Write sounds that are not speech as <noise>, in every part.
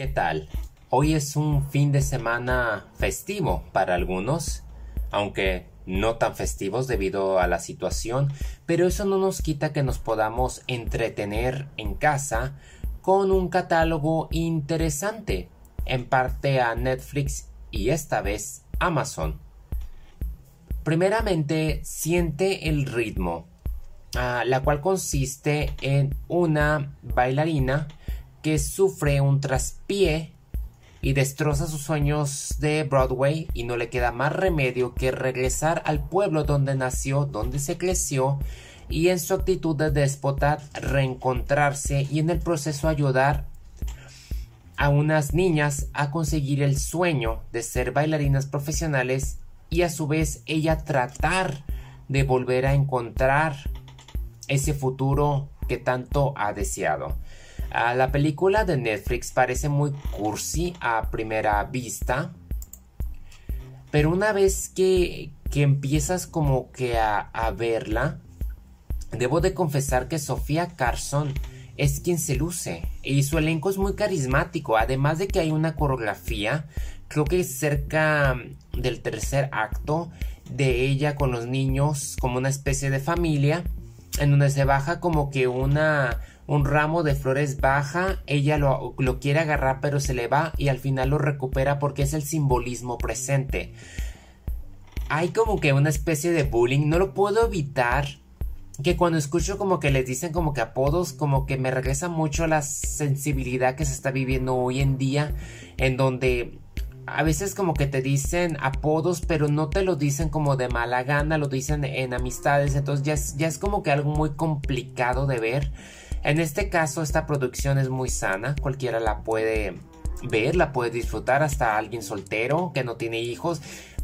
¿Qué tal? Hoy es un fin de semana festivo para algunos, aunque no tan festivos debido a la situación, pero eso no nos quita que nos podamos entretener en casa con un catálogo interesante, en parte a Netflix y esta vez Amazon. Primeramente, siente el ritmo, ah, la cual consiste en una bailarina que sufre un traspié y destroza sus sueños de Broadway y no le queda más remedio que regresar al pueblo donde nació, donde se creció y en su actitud de déspota reencontrarse y en el proceso ayudar a unas niñas a conseguir el sueño de ser bailarinas profesionales y a su vez ella tratar de volver a encontrar ese futuro que tanto ha deseado la película de Netflix parece muy cursi a primera vista. Pero una vez que, que empiezas como que a, a, verla, debo de confesar que Sofía Carson es quien se luce. Y su elenco es muy carismático. Además de que hay una coreografía, creo que cerca del tercer acto de ella con los niños como una especie de familia. En donde se baja como que una un ramo de flores baja, ella lo, quiere agarrar pero se le va y al final lo recupera porque es el simbolismo presente. Hay como que una especie de bullying, no lo puedo evitar. Que cuando escucho como que les dicen como que apodos, como que me regresa mucho la sensibilidad que se está viviendo hoy en día, en donde a veces como que te dicen apodos, pero no te lo dicen como de mala gana, lo dicen en amistades, entonces ya ya es como que algo muy complicado de ver. En este caso, esta producción es muy sana, cualquiera la puede ver, la puede disfrutar, hasta alguien soltero que no tiene hijos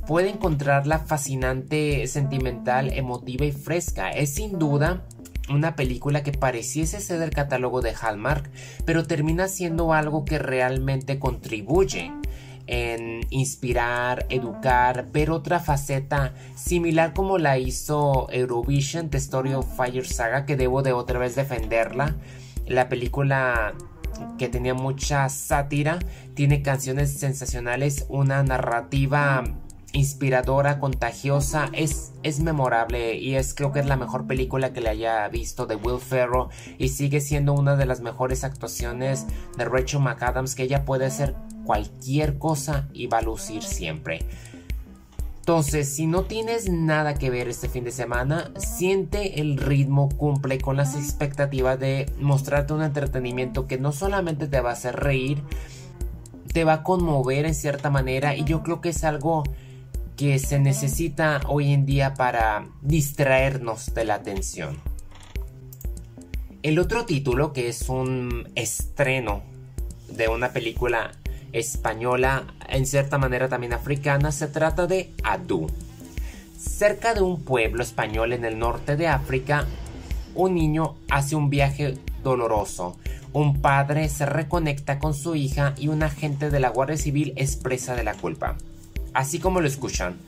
puede encontrarla fascinante, sentimental, emotiva y fresca. Es sin duda una película que pareciese ser del catálogo de Hallmark, pero termina siendo algo que realmente contribuye en inspirar, educar, ver otra faceta similar como la hizo Eurovision, The Story of Fire Saga, que debo de otra vez defenderla. La película que tenía mucha sátira, tiene canciones sensacionales, una narrativa inspiradora, contagiosa, es, es memorable y es creo que es la mejor película que le haya visto de Will Ferrell y sigue siendo una de las mejores actuaciones de Rachel McAdams que ella puede hacer cualquier cosa y va a lucir siempre. Entonces, si no tienes nada que ver este fin de semana, siente el ritmo, cumple con las expectativas de mostrarte un entretenimiento que no solamente te va a hacer reír, te va a conmover en cierta manera y yo creo que es algo que se necesita hoy en día para distraernos de la atención. El otro título, que es un estreno de una película española, en cierta manera también africana, se trata de Adu. Cerca de un pueblo español en el norte de África, un niño hace un viaje doloroso. Un padre se reconecta con su hija y un agente de la Guardia Civil expresa de la culpa. Así como lo escuchan,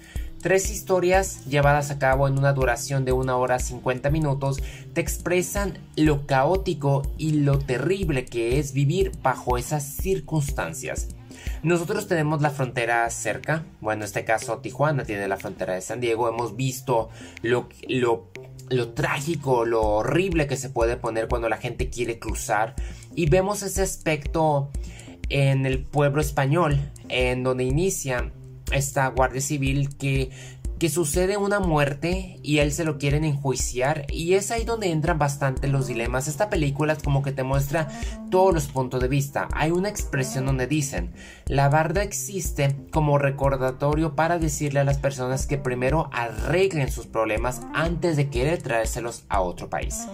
Tres historias llevadas a cabo en una duración de una hora 50 minutos te expresan lo caótico y lo terrible que es vivir bajo esas circunstancias. Nosotros tenemos la frontera cerca, bueno, en este caso Tijuana tiene la frontera de San Diego, hemos visto lo, lo, lo trágico, lo horrible que se puede poner cuando la gente quiere cruzar y vemos ese aspecto en el pueblo español, en donde inicia esta guardia civil que que sucede una muerte y él se lo quieren enjuiciar y es ahí donde entran bastante los dilemas. Esta película es como que te muestra todos los puntos de vista. Hay una expresión donde dicen, la barda existe como recordatorio para decirle a las personas que primero arreglen sus problemas antes de querer traérselos a otro país.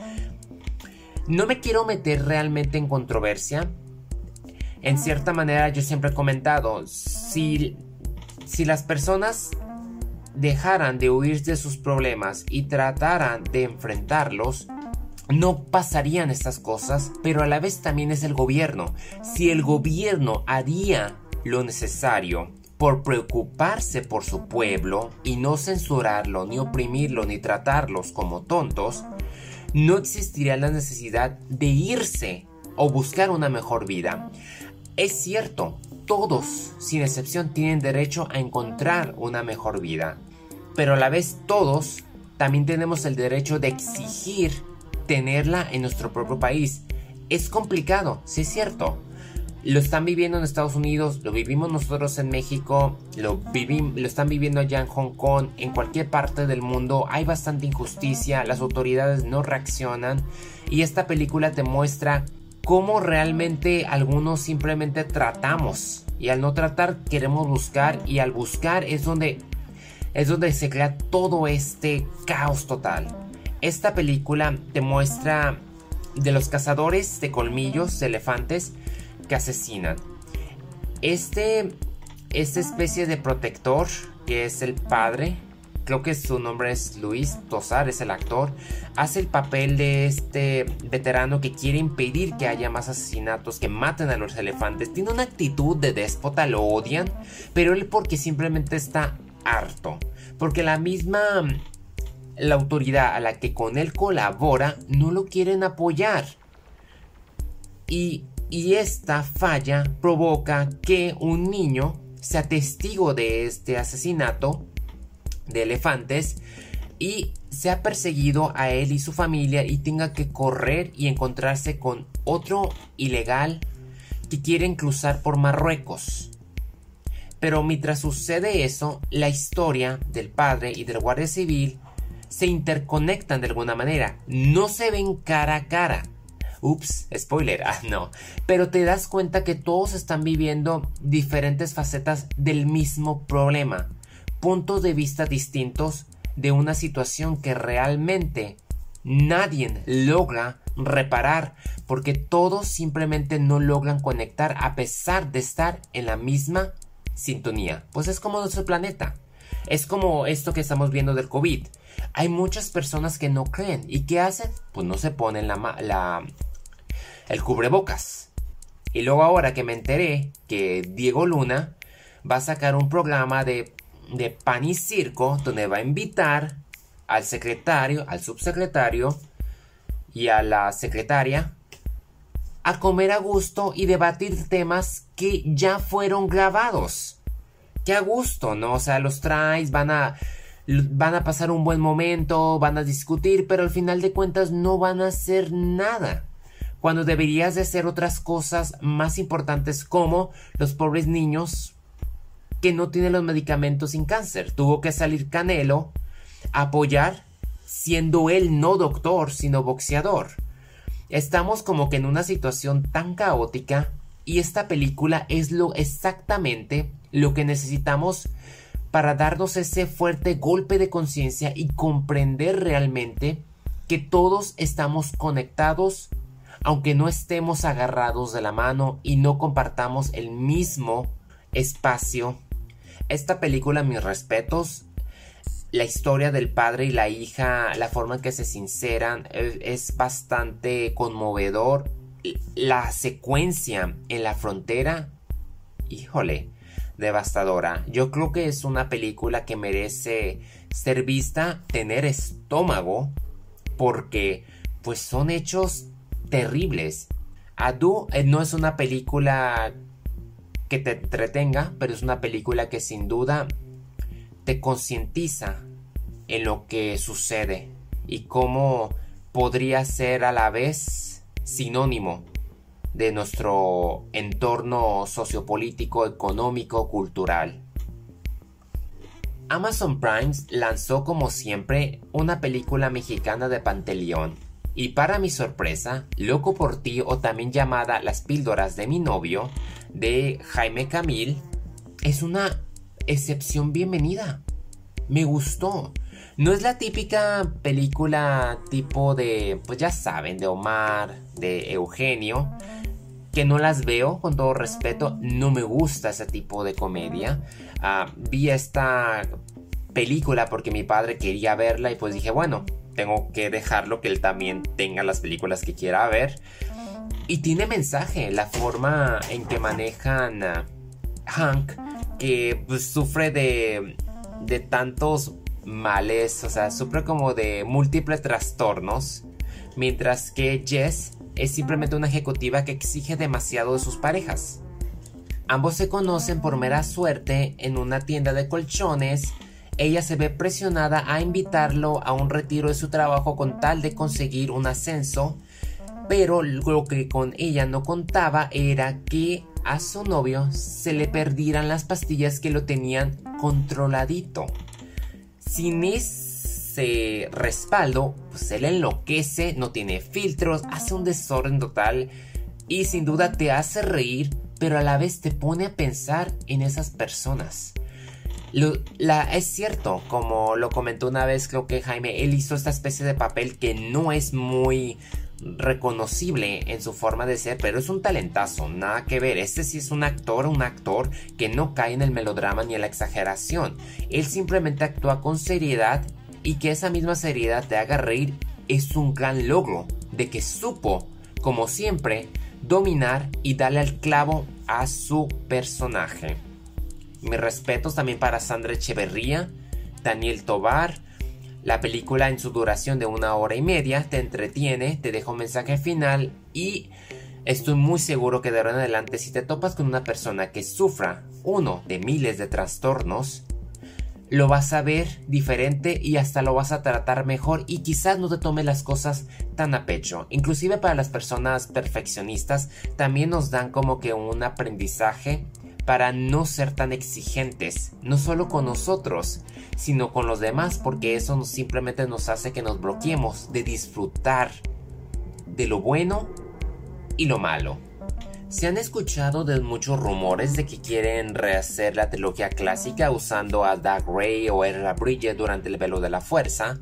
No me quiero meter realmente en controversia. En cierta manera yo siempre he comentado, si si las personas dejaran de huir de sus problemas y trataran de enfrentarlos, no pasarían estas cosas, pero a la vez también es el gobierno. Si el gobierno haría lo necesario por preocuparse por su pueblo y no censurarlo, ni oprimirlo, ni tratarlos como tontos, no existiría la necesidad de irse o buscar una mejor vida. Es cierto, todos, sin excepción, tienen derecho a encontrar una mejor vida, pero a la vez todos también tenemos el derecho de exigir tenerla en nuestro propio país. Es complicado, sí es cierto. Lo están viviendo en Estados Unidos, lo vivimos nosotros en México, lo, lo están viviendo allá en Hong Kong, en cualquier parte del mundo. Hay bastante injusticia, las autoridades no reaccionan y esta película te muestra cómo realmente algunos simplemente tratamos y al no tratar queremos buscar y al buscar es donde es donde se crea todo este caos total. Esta película te muestra de los cazadores de colmillos de elefantes que asesinan. Este esta especie de protector que es el padre creo que su nombre es Luis Tosar, es el actor, hace el papel de este veterano que quiere impedir que haya más asesinatos, que maten a los elefantes. Tiene una actitud de déspota, lo odian, pero él porque simplemente está harto. Porque la misma la autoridad a la que con él colabora no lo quieren apoyar. Y, y esta falla provoca que un niño sea testigo de este asesinato de elefantes y se ha perseguido a él y su familia y tenga que correr y encontrarse con otro ilegal que quieren cruzar por Marruecos. Pero mientras sucede eso, la historia del padre y del guardia civil se interconectan de alguna manera. No se ven cara a cara. Ups, spoiler, <laughs> ah, no. Pero te das cuenta que todos están viviendo diferentes facetas del mismo problema puntos de vista distintos de una situación que realmente nadie logra reparar porque todos simplemente no logran conectar a pesar de estar en la misma sintonía. Pues es como nuestro planeta. Es como esto que estamos viendo del COVID. Hay muchas personas que no creen. ¿Y qué hacen? Pues no se ponen la, la, el cubrebocas. Y luego ahora que me enteré que Diego Luna va a sacar un programa de de pan y circo donde va a invitar al secretario, al subsecretario y a la secretaria a comer a gusto y debatir temas que ya fueron grabados. Que a gusto, ¿no? O sea, los traes, van a van a pasar un buen momento, van a discutir, pero al final de cuentas no van a hacer nada. Cuando deberías de hacer otras cosas más importantes como los pobres niños que no tiene los medicamentos sin cáncer. Tuvo que salir Canelo a apoyar, siendo él no doctor, sino boxeador. Estamos como que en una situación tan caótica y esta película es lo exactamente lo que necesitamos para darnos ese fuerte golpe de conciencia y comprender realmente que todos estamos conectados aunque no estemos agarrados de la mano y no compartamos el mismo espacio esta película, mis respetos, la historia del padre y la hija, la forma en que se sinceran, es, bastante conmovedor. La secuencia en la frontera, híjole, devastadora. Yo creo que es una película que merece ser vista, tener estómago, porque pues son hechos terribles. Adu eh, no es una película que te entretenga, pero es una película que sin duda te concientiza en lo que sucede y cómo podría ser a la vez sinónimo de nuestro entorno sociopolítico, económico, cultural. Amazon Prime lanzó como siempre una película mexicana de Panteleón y para mi sorpresa, Loco por ti o también llamada Las píldoras de mi novio de Jaime Camil es una excepción bienvenida. Me gustó. No es la típica película tipo de, pues ya saben, de Omar, de Eugenio, que no las veo con todo respeto. No me gusta ese tipo de comedia. Ah, vi esta película porque mi padre quería verla y pues dije, bueno, tengo que dejarlo que él también tenga las películas que quiera ver. Y tiene mensaje la forma en que manejan a Hank, que pues, sufre de, de tantos males, o sea, sufre como de múltiples trastornos, mientras que Jess es simplemente una ejecutiva que exige demasiado de sus parejas. Ambos se conocen por mera suerte en una tienda de colchones. Ella se ve presionada a invitarlo a un retiro de su trabajo con tal de conseguir un ascenso, pero lo que con ella no contaba era que a su novio se le perdieran las pastillas que lo tenían controladito. Sin ese respaldo, pues él enloquece, no tiene filtros, hace un desorden total y sin duda te hace reír, pero a la vez te pone a pensar en esas personas. la, es cierto, como lo comentó una vez creo que Jaime, él hizo esta especie de papel que no es muy reconocible en su forma de ser, pero es un talentazo, nada que ver. Este sí es un actor, un actor que no cae en el melodrama ni en la exageración. Él simplemente actúa con seriedad y que esa misma seriedad te haga reír es un gran logro de que supo, como siempre, dominar y darle al clavo a su personaje. Mis respetos también para Sandra Echeverría, Daniel Tobar, la película en su duración de una hora y media te entretiene, te deja un mensaje final y estoy muy seguro que de ahora en adelante si te topas con una persona que sufra uno de miles de trastornos, lo vas a ver diferente y hasta lo vas a tratar mejor y quizás no te tome las cosas tan a pecho. Inclusive para las personas perfeccionistas también nos dan como que un aprendizaje para no ser tan exigentes, no solo con nosotros, sino con los demás, porque eso simplemente nos hace que nos bloqueemos de disfrutar de lo bueno y lo malo. Se han escuchado de muchos rumores de que quieren rehacer la trilogía clásica usando a Doug Ray o Erla Bridget durante el velo de la fuerza.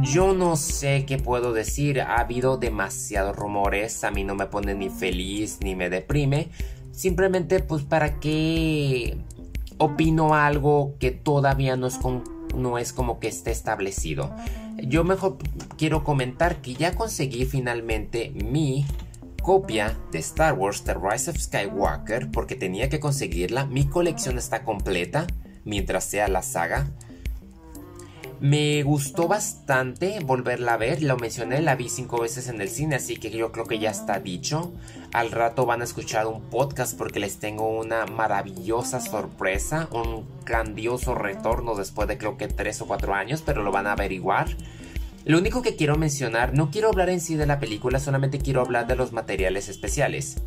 Yo no sé qué puedo decir, ha habido demasiados rumores, a mí no me pone ni feliz ni me deprime, Simplemente pues para qué opino algo que todavía no es, no es como que esté establecido. Yo mejor quiero comentar que ya conseguí finalmente mi copia de Star Wars The Rise of Skywalker porque tenía que conseguirla. Mi colección está completa mientras sea la saga. Me gustó bastante volverla a ver, lo mencioné, la vi cinco veces en el cine, así que yo creo que ya está dicho. Al rato van a escuchar un podcast porque les tengo una maravillosa sorpresa, un grandioso retorno después de creo que tres o cuatro años, pero lo van a averiguar. Lo único que quiero mencionar, no quiero hablar en sí de la película, solamente quiero hablar de los materiales especiales.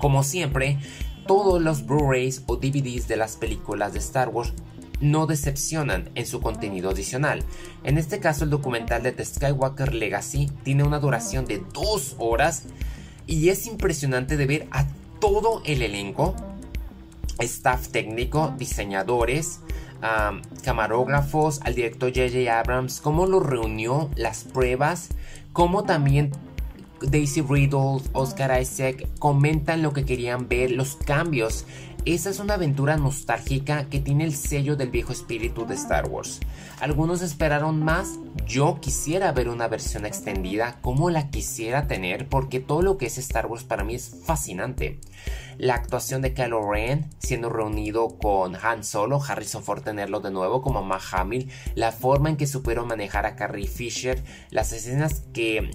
Como siempre, todos los Blu-rays o DVDs de las películas de Star Wars no decepcionan en su contenido adicional. En este caso el documental de The Skywalker Legacy tiene una duración de dos horas y es impresionante de ver a todo el elenco, staff técnico, diseñadores, camarógrafos, al director JJ Abrams, cómo lo reunió, las pruebas, cómo también Daisy Riddle, Oscar Isaac comentan lo que querían ver, los cambios esa es una aventura nostálgica que tiene el sello del viejo espíritu de Star Wars. Algunos esperaron más, yo quisiera ver una versión extendida como la quisiera tener porque todo lo que es Star Wars para mí es fascinante. La actuación de Kylo Ren siendo reunido con Han Solo, Harrison Ford tenerlo de nuevo como Matt Hamill, la forma en que supieron manejar a Carrie Fisher, las escenas que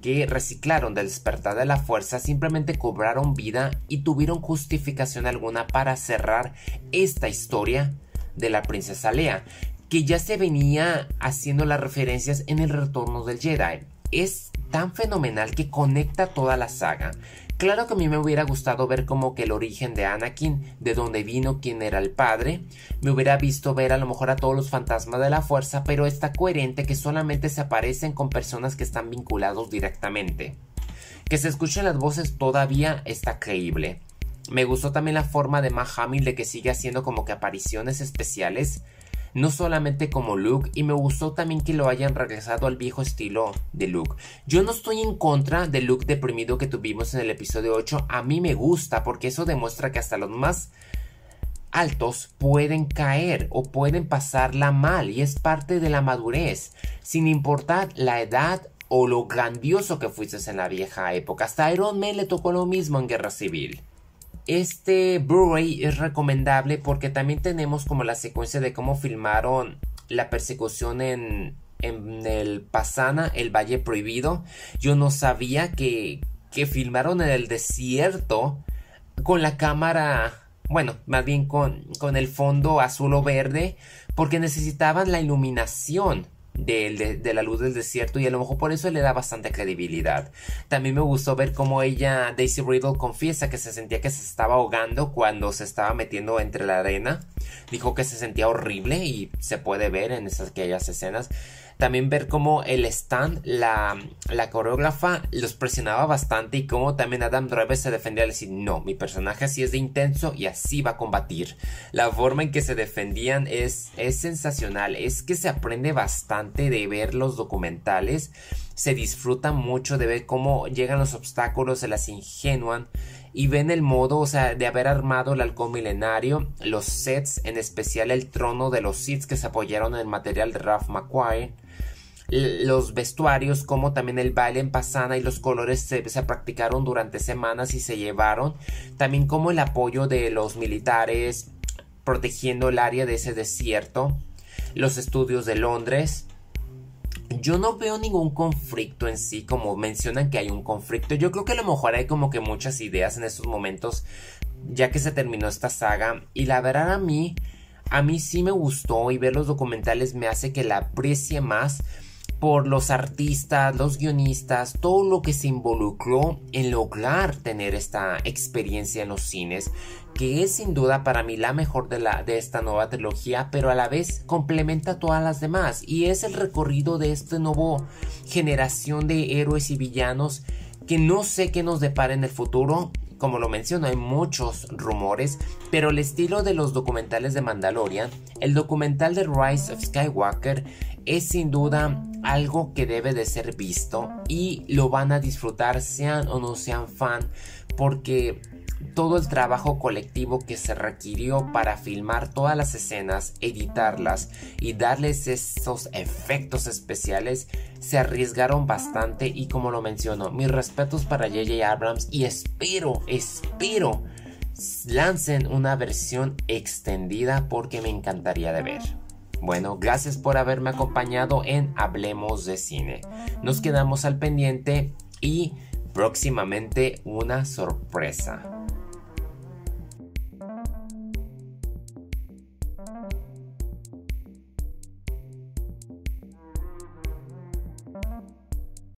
que reciclaron del despertar de la fuerza simplemente cobraron vida y tuvieron justificación alguna para cerrar esta historia de la princesa Lea, que ya se venía haciendo las referencias en el retorno del Jedi. Es tan fenomenal que conecta toda la saga. Claro que a mí me hubiera gustado ver como que el origen de Anakin, de dónde vino, quién era el padre. Me hubiera visto ver a lo mejor a todos los fantasmas de la fuerza, pero está coherente que solamente se aparecen con personas que están vinculados directamente. Que se escuchen las voces todavía está creíble. Me gustó también la forma de Matt Hamill de que sigue haciendo como que apariciones especiales no solamente como Luke, y me gustó también que lo hayan regresado al viejo estilo de Luke. Yo no estoy en contra del Luke deprimido que tuvimos en el episodio 8, a mí me gusta porque eso demuestra que hasta los más altos pueden caer o pueden pasarla mal y es parte de la madurez, sin importar la edad o lo grandioso que fuiste en la vieja época. Hasta Iron Man le tocó lo mismo en Guerra Civil. Este Blu-ray es recomendable porque también tenemos como la secuencia de cómo filmaron la persecución en, en el Pasana, el Valle Prohibido. Yo no sabía que, que filmaron en el desierto con la cámara, bueno, más bien con, con el fondo azul o verde, porque necesitaban la iluminación de, la luz del desierto y a lo mejor por eso le da bastante credibilidad. También me gustó ver cómo ella, Daisy Riddle, confiesa que se sentía que se estaba ahogando cuando se estaba metiendo entre la arena. Dijo que se sentía horrible y se puede ver en esas aquellas escenas. También ver cómo el Stan, la, la coreógrafa, los presionaba bastante y cómo también Adam Driver se defendía al decir, no, mi personaje así es de intenso y así va a combatir. La forma en que se defendían es, es sensacional, es que se aprende bastante de ver los documentales, se disfruta mucho de ver cómo llegan los obstáculos, se las ingenuan y ven el modo, o sea, de haber armado el halcón milenario, los sets, en especial el trono de los Sith que se apoyaron en el material de Ralph McQuire, los vestuarios como también el baile en pasana y los colores se, practicaron durante semanas y se llevaron también como el apoyo de los militares protegiendo el área de ese desierto los estudios de Londres yo no veo ningún conflicto en sí, como mencionan que hay un conflicto. Yo creo que a lo mejor hay como que muchas ideas en estos momentos, ya que se terminó esta saga. Y la verdad a mí, a mí sí me gustó y ver los documentales me hace que la aprecie más por los artistas, los guionistas, todo lo que se involucró en lograr tener esta experiencia en los cines, que es sin duda para mí la mejor de, la, de esta nueva trilogía, pero a la vez complementa todas las demás y es el recorrido de esta nueva generación de héroes y villanos que no sé qué nos depara en el futuro. Como lo menciono, hay muchos rumores, pero el estilo de los documentales de Mandalorian, el documental de Rise of Skywalker, es sin duda algo que debe de ser visto y lo van a disfrutar sean o no sean fan porque todo el trabajo colectivo que se requirió para filmar todas las escenas, editarlas y darles esos efectos especiales se arriesgaron bastante y como lo menciono, mis respetos para JJ Abrams y espero, espero lancen una versión extendida porque me encantaría de ver. Bueno, gracias por haberme acompañado en Hablemos de Cine. Nos quedamos al pendiente y próximamente una sorpresa.